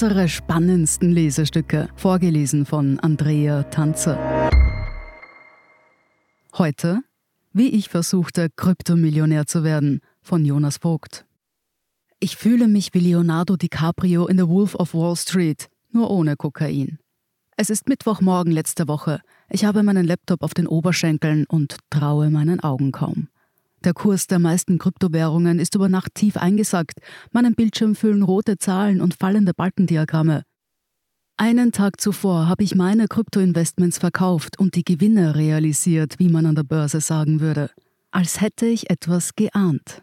Unsere spannendsten Lesestücke, vorgelesen von Andrea Tanzer. Heute, wie ich versuchte, Kryptomillionär zu werden, von Jonas Vogt. Ich fühle mich wie Leonardo DiCaprio in The Wolf of Wall Street, nur ohne Kokain. Es ist Mittwochmorgen letzte Woche. Ich habe meinen Laptop auf den Oberschenkeln und traue meinen Augen kaum. Der Kurs der meisten Kryptowährungen ist über Nacht tief eingesackt. Meinen Bildschirm füllen rote Zahlen und fallende Balkendiagramme. Einen Tag zuvor habe ich meine Kryptoinvestments verkauft und die Gewinne realisiert, wie man an der Börse sagen würde. Als hätte ich etwas geahnt.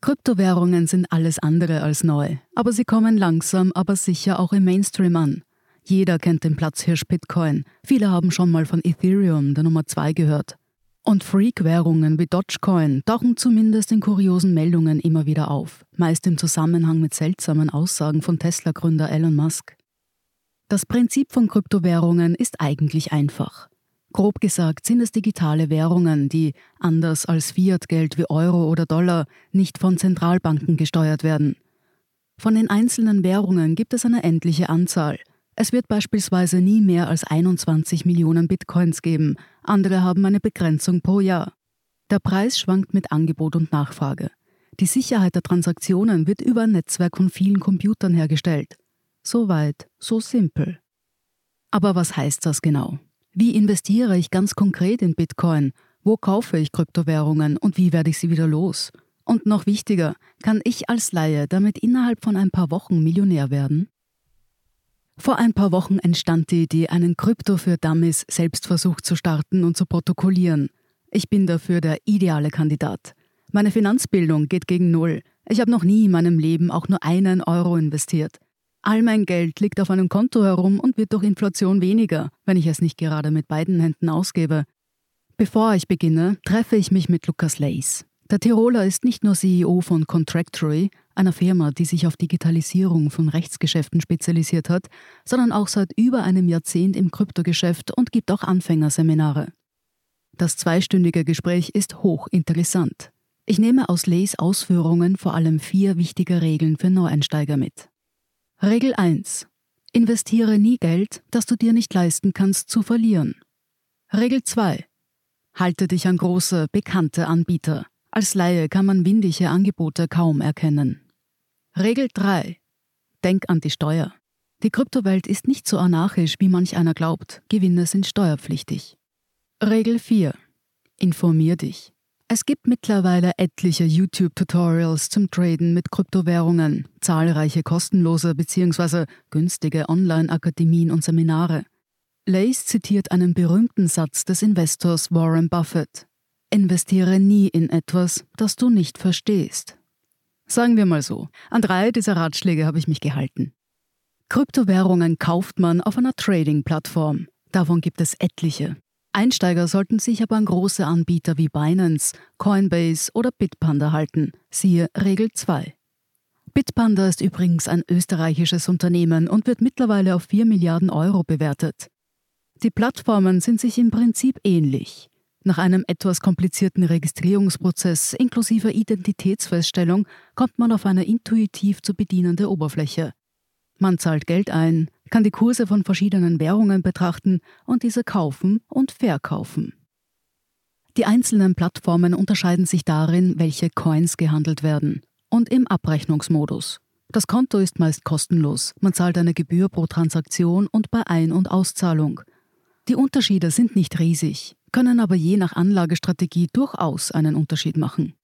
Kryptowährungen sind alles andere als neu, aber sie kommen langsam, aber sicher auch im Mainstream an. Jeder kennt den Platzhirsch Bitcoin. Viele haben schon mal von Ethereum, der Nummer 2, gehört. Und Freak-Währungen wie Dogecoin tauchen zumindest in kuriosen Meldungen immer wieder auf, meist im Zusammenhang mit seltsamen Aussagen von Tesla-Gründer Elon Musk. Das Prinzip von Kryptowährungen ist eigentlich einfach. Grob gesagt sind es digitale Währungen, die, anders als Fiat-Geld wie Euro oder Dollar, nicht von Zentralbanken gesteuert werden. Von den einzelnen Währungen gibt es eine endliche Anzahl. Es wird beispielsweise nie mehr als 21 Millionen Bitcoins geben, andere haben eine Begrenzung pro Jahr. Der Preis schwankt mit Angebot und Nachfrage. Die Sicherheit der Transaktionen wird über ein Netzwerk von vielen Computern hergestellt. So weit, so simpel. Aber was heißt das genau? Wie investiere ich ganz konkret in Bitcoin? Wo kaufe ich Kryptowährungen und wie werde ich sie wieder los? Und noch wichtiger, kann ich als Laie damit innerhalb von ein paar Wochen Millionär werden? Vor ein paar Wochen entstand die Idee, einen Krypto für Dummies Selbstversuch zu starten und zu protokollieren. Ich bin dafür der ideale Kandidat. Meine Finanzbildung geht gegen Null. Ich habe noch nie in meinem Leben auch nur einen Euro investiert. All mein Geld liegt auf einem Konto herum und wird durch Inflation weniger, wenn ich es nicht gerade mit beiden Händen ausgebe. Bevor ich beginne, treffe ich mich mit Lukas Leys. Der Tiroler ist nicht nur CEO von Contractory, einer Firma, die sich auf Digitalisierung von Rechtsgeschäften spezialisiert hat, sondern auch seit über einem Jahrzehnt im Kryptogeschäft und gibt auch Anfängerseminare. Das zweistündige Gespräch ist hochinteressant. Ich nehme aus Leys Ausführungen vor allem vier wichtige Regeln für Neueinsteiger mit. Regel 1. Investiere nie Geld, das du dir nicht leisten kannst zu verlieren. Regel 2. Halte dich an große, bekannte Anbieter. Als Laie kann man windige Angebote kaum erkennen. Regel 3. Denk an die Steuer. Die Kryptowelt ist nicht so anarchisch, wie manch einer glaubt. Gewinne sind steuerpflichtig. Regel 4. Informier dich. Es gibt mittlerweile etliche YouTube-Tutorials zum Traden mit Kryptowährungen, zahlreiche kostenlose bzw. günstige Online-Akademien und Seminare. Lace zitiert einen berühmten Satz des Investors Warren Buffett. Investiere nie in etwas, das du nicht verstehst. Sagen wir mal so, an drei dieser Ratschläge habe ich mich gehalten. Kryptowährungen kauft man auf einer Trading-Plattform. Davon gibt es etliche. Einsteiger sollten sich aber an große Anbieter wie Binance, Coinbase oder Bitpanda halten. Siehe Regel 2. Bitpanda ist übrigens ein österreichisches Unternehmen und wird mittlerweile auf 4 Milliarden Euro bewertet. Die Plattformen sind sich im Prinzip ähnlich. Nach einem etwas komplizierten Registrierungsprozess inklusive Identitätsfeststellung kommt man auf eine intuitiv zu bedienende Oberfläche. Man zahlt Geld ein, kann die Kurse von verschiedenen Währungen betrachten und diese kaufen und verkaufen. Die einzelnen Plattformen unterscheiden sich darin, welche Coins gehandelt werden und im Abrechnungsmodus. Das Konto ist meist kostenlos, man zahlt eine Gebühr pro Transaktion und bei Ein- und Auszahlung. Die Unterschiede sind nicht riesig, können aber je nach Anlagestrategie durchaus einen Unterschied machen.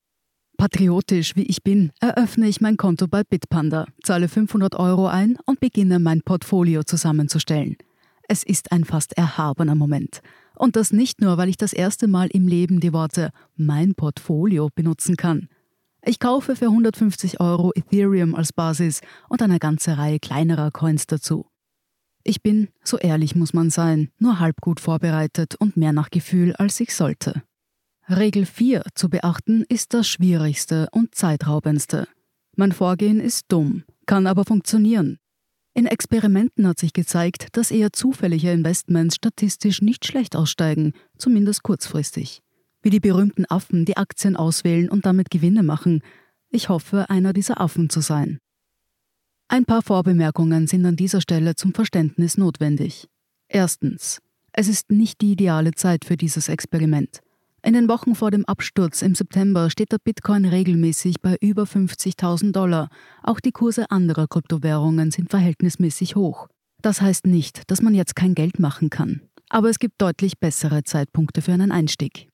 Patriotisch wie ich bin, eröffne ich mein Konto bei Bitpanda, zahle 500 Euro ein und beginne mein Portfolio zusammenzustellen. Es ist ein fast erhabener Moment. Und das nicht nur, weil ich das erste Mal im Leben die Worte mein Portfolio benutzen kann. Ich kaufe für 150 Euro Ethereum als Basis und eine ganze Reihe kleinerer Coins dazu. Ich bin, so ehrlich muss man sein, nur halb gut vorbereitet und mehr nach Gefühl, als ich sollte. Regel 4 zu beachten ist das Schwierigste und Zeitraubendste. Mein Vorgehen ist dumm, kann aber funktionieren. In Experimenten hat sich gezeigt, dass eher zufällige Investments statistisch nicht schlecht aussteigen, zumindest kurzfristig. Wie die berühmten Affen, die Aktien auswählen und damit Gewinne machen. Ich hoffe, einer dieser Affen zu sein. Ein paar Vorbemerkungen sind an dieser Stelle zum Verständnis notwendig. Erstens. Es ist nicht die ideale Zeit für dieses Experiment. In den Wochen vor dem Absturz im September steht der Bitcoin regelmäßig bei über 50.000 Dollar. Auch die Kurse anderer Kryptowährungen sind verhältnismäßig hoch. Das heißt nicht, dass man jetzt kein Geld machen kann. Aber es gibt deutlich bessere Zeitpunkte für einen Einstieg.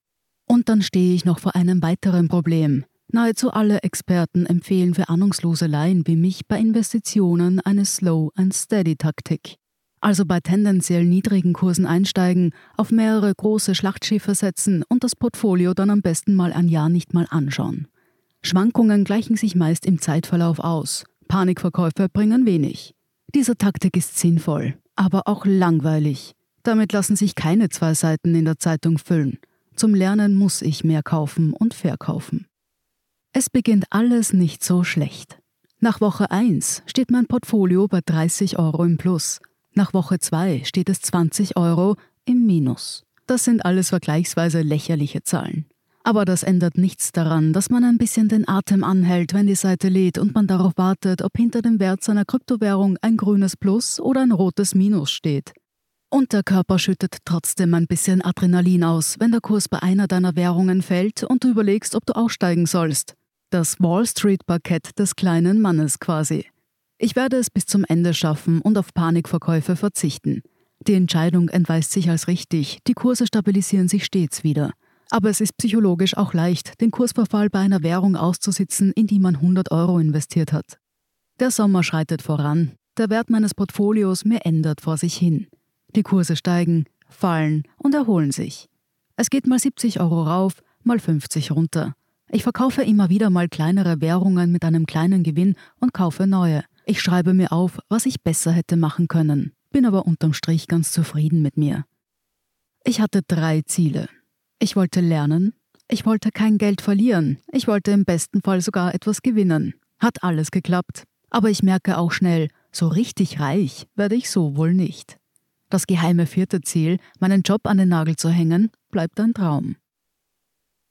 Und dann stehe ich noch vor einem weiteren Problem. Nahezu alle Experten empfehlen für ahnungslose Laien wie mich bei Investitionen eine Slow and Steady Taktik. Also bei tendenziell niedrigen Kursen einsteigen, auf mehrere große Schlachtschiffe setzen und das Portfolio dann am besten mal ein Jahr nicht mal anschauen. Schwankungen gleichen sich meist im Zeitverlauf aus. Panikverkäufe bringen wenig. Diese Taktik ist sinnvoll, aber auch langweilig. Damit lassen sich keine zwei Seiten in der Zeitung füllen. Zum Lernen muss ich mehr kaufen und verkaufen. Es beginnt alles nicht so schlecht. Nach Woche 1 steht mein Portfolio bei 30 Euro im Plus. Nach Woche 2 steht es 20 Euro im Minus. Das sind alles vergleichsweise lächerliche Zahlen. Aber das ändert nichts daran, dass man ein bisschen den Atem anhält, wenn die Seite lädt und man darauf wartet, ob hinter dem Wert seiner Kryptowährung ein grünes Plus oder ein rotes Minus steht. Und der Körper schüttet trotzdem ein bisschen Adrenalin aus, wenn der Kurs bei einer deiner Währungen fällt und du überlegst, ob du aussteigen sollst. Das Wall Street-Parkett des kleinen Mannes quasi. Ich werde es bis zum Ende schaffen und auf Panikverkäufe verzichten. Die Entscheidung entweist sich als richtig, die Kurse stabilisieren sich stets wieder. Aber es ist psychologisch auch leicht, den Kursverfall bei einer Währung auszusitzen, in die man 100 Euro investiert hat. Der Sommer schreitet voran, der Wert meines Portfolios mir ändert vor sich hin. Die Kurse steigen, fallen und erholen sich. Es geht mal 70 Euro rauf, mal 50 runter. Ich verkaufe immer wieder mal kleinere Währungen mit einem kleinen Gewinn und kaufe neue. Ich schreibe mir auf, was ich besser hätte machen können, bin aber unterm Strich ganz zufrieden mit mir. Ich hatte drei Ziele. Ich wollte lernen, ich wollte kein Geld verlieren, ich wollte im besten Fall sogar etwas gewinnen. Hat alles geklappt. Aber ich merke auch schnell, so richtig reich werde ich so wohl nicht. Das geheime vierte Ziel, meinen Job an den Nagel zu hängen, bleibt ein Traum.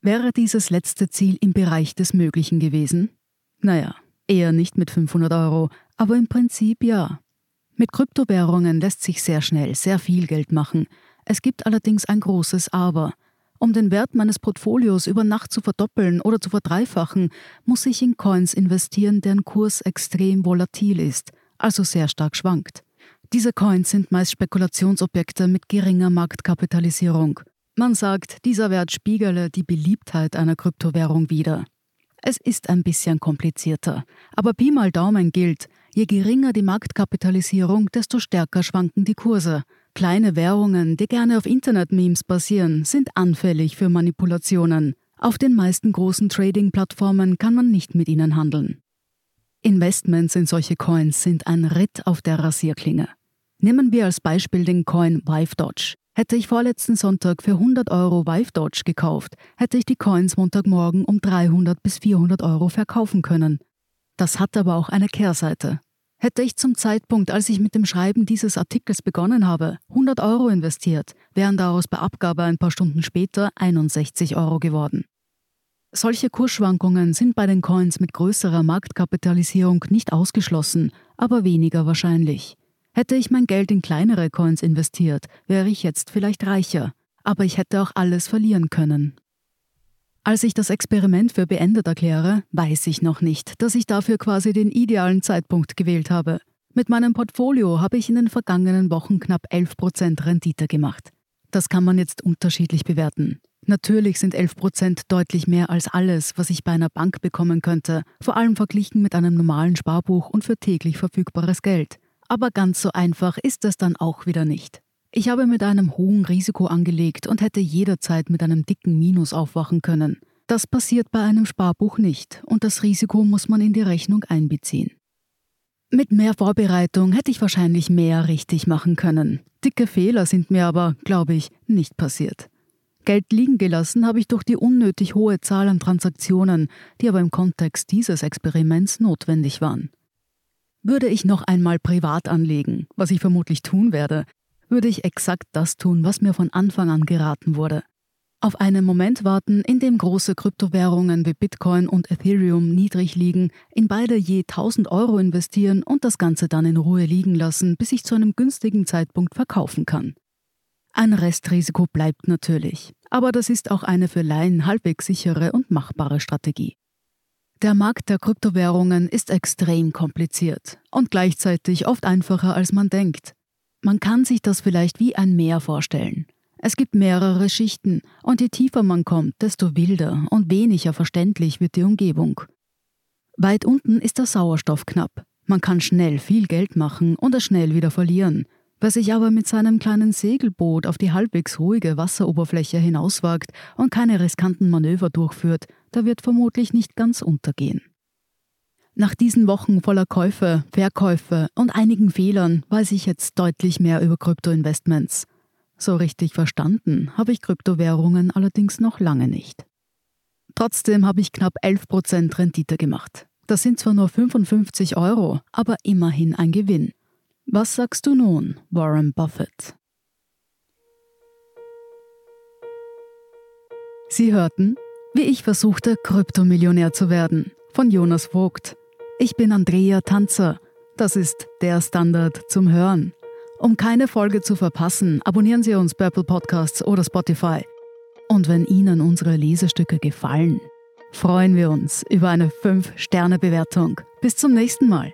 Wäre dieses letzte Ziel im Bereich des Möglichen gewesen? Naja, eher nicht mit 500 Euro, aber im Prinzip ja. Mit Kryptowährungen lässt sich sehr schnell sehr viel Geld machen. Es gibt allerdings ein großes Aber. Um den Wert meines Portfolios über Nacht zu verdoppeln oder zu verdreifachen, muss ich in Coins investieren, deren Kurs extrem volatil ist, also sehr stark schwankt. Diese Coins sind meist Spekulationsobjekte mit geringer Marktkapitalisierung. Man sagt, dieser Wert spiegele die Beliebtheit einer Kryptowährung wider. Es ist ein bisschen komplizierter, aber Pi mal Daumen gilt, je geringer die Marktkapitalisierung, desto stärker schwanken die Kurse. Kleine Währungen, die gerne auf Internet-Memes basieren, sind anfällig für Manipulationen. Auf den meisten großen Trading-Plattformen kann man nicht mit ihnen handeln. Investments in solche Coins sind ein Ritt auf der Rasierklinge. Nehmen wir als Beispiel den Coin Vive Dodge. Hätte ich vorletzten Sonntag für 100 Euro Vive Dodge gekauft, hätte ich die Coins Montagmorgen um 300 bis 400 Euro verkaufen können. Das hat aber auch eine Kehrseite. Hätte ich zum Zeitpunkt, als ich mit dem Schreiben dieses Artikels begonnen habe, 100 Euro investiert, wären daraus bei Abgabe ein paar Stunden später 61 Euro geworden. Solche Kursschwankungen sind bei den Coins mit größerer Marktkapitalisierung nicht ausgeschlossen, aber weniger wahrscheinlich. Hätte ich mein Geld in kleinere Coins investiert, wäre ich jetzt vielleicht reicher, aber ich hätte auch alles verlieren können. Als ich das Experiment für beendet erkläre, weiß ich noch nicht, dass ich dafür quasi den idealen Zeitpunkt gewählt habe. Mit meinem Portfolio habe ich in den vergangenen Wochen knapp 11% Rendite gemacht. Das kann man jetzt unterschiedlich bewerten. Natürlich sind 11% deutlich mehr als alles, was ich bei einer Bank bekommen könnte, vor allem verglichen mit einem normalen Sparbuch und für täglich verfügbares Geld. Aber ganz so einfach ist es dann auch wieder nicht. Ich habe mit einem hohen Risiko angelegt und hätte jederzeit mit einem dicken Minus aufwachen können. Das passiert bei einem Sparbuch nicht und das Risiko muss man in die Rechnung einbeziehen. Mit mehr Vorbereitung hätte ich wahrscheinlich mehr richtig machen können. Dicke Fehler sind mir aber, glaube ich, nicht passiert. Geld liegen gelassen habe ich durch die unnötig hohe Zahl an Transaktionen, die aber im Kontext dieses Experiments notwendig waren. Würde ich noch einmal privat anlegen, was ich vermutlich tun werde, würde ich exakt das tun, was mir von Anfang an geraten wurde. Auf einen Moment warten, in dem große Kryptowährungen wie Bitcoin und Ethereum niedrig liegen, in beide je 1000 Euro investieren und das Ganze dann in Ruhe liegen lassen, bis ich zu einem günstigen Zeitpunkt verkaufen kann. Ein Restrisiko bleibt natürlich, aber das ist auch eine für Laien halbwegs sichere und machbare Strategie. Der Markt der Kryptowährungen ist extrem kompliziert und gleichzeitig oft einfacher als man denkt. Man kann sich das vielleicht wie ein Meer vorstellen. Es gibt mehrere Schichten, und je tiefer man kommt, desto wilder und weniger verständlich wird die Umgebung. Weit unten ist der Sauerstoff knapp. Man kann schnell viel Geld machen und es schnell wieder verlieren. Wer sich aber mit seinem kleinen Segelboot auf die halbwegs ruhige Wasseroberfläche hinauswagt und keine riskanten Manöver durchführt, der wird vermutlich nicht ganz untergehen. Nach diesen Wochen voller Käufe, Verkäufe und einigen Fehlern weiß ich jetzt deutlich mehr über Kryptoinvestments. So richtig verstanden habe ich Kryptowährungen allerdings noch lange nicht. Trotzdem habe ich knapp 11% Rendite gemacht. Das sind zwar nur 55 Euro, aber immerhin ein Gewinn. Was sagst du nun, Warren Buffett? Sie hörten, wie ich versuchte, Kryptomillionär zu werden, von Jonas Vogt. Ich bin Andrea Tanzer. Das ist der Standard zum Hören. Um keine Folge zu verpassen, abonnieren Sie uns Apple Podcasts oder Spotify. Und wenn Ihnen unsere Lesestücke gefallen, freuen wir uns über eine 5-Sterne-Bewertung. Bis zum nächsten Mal.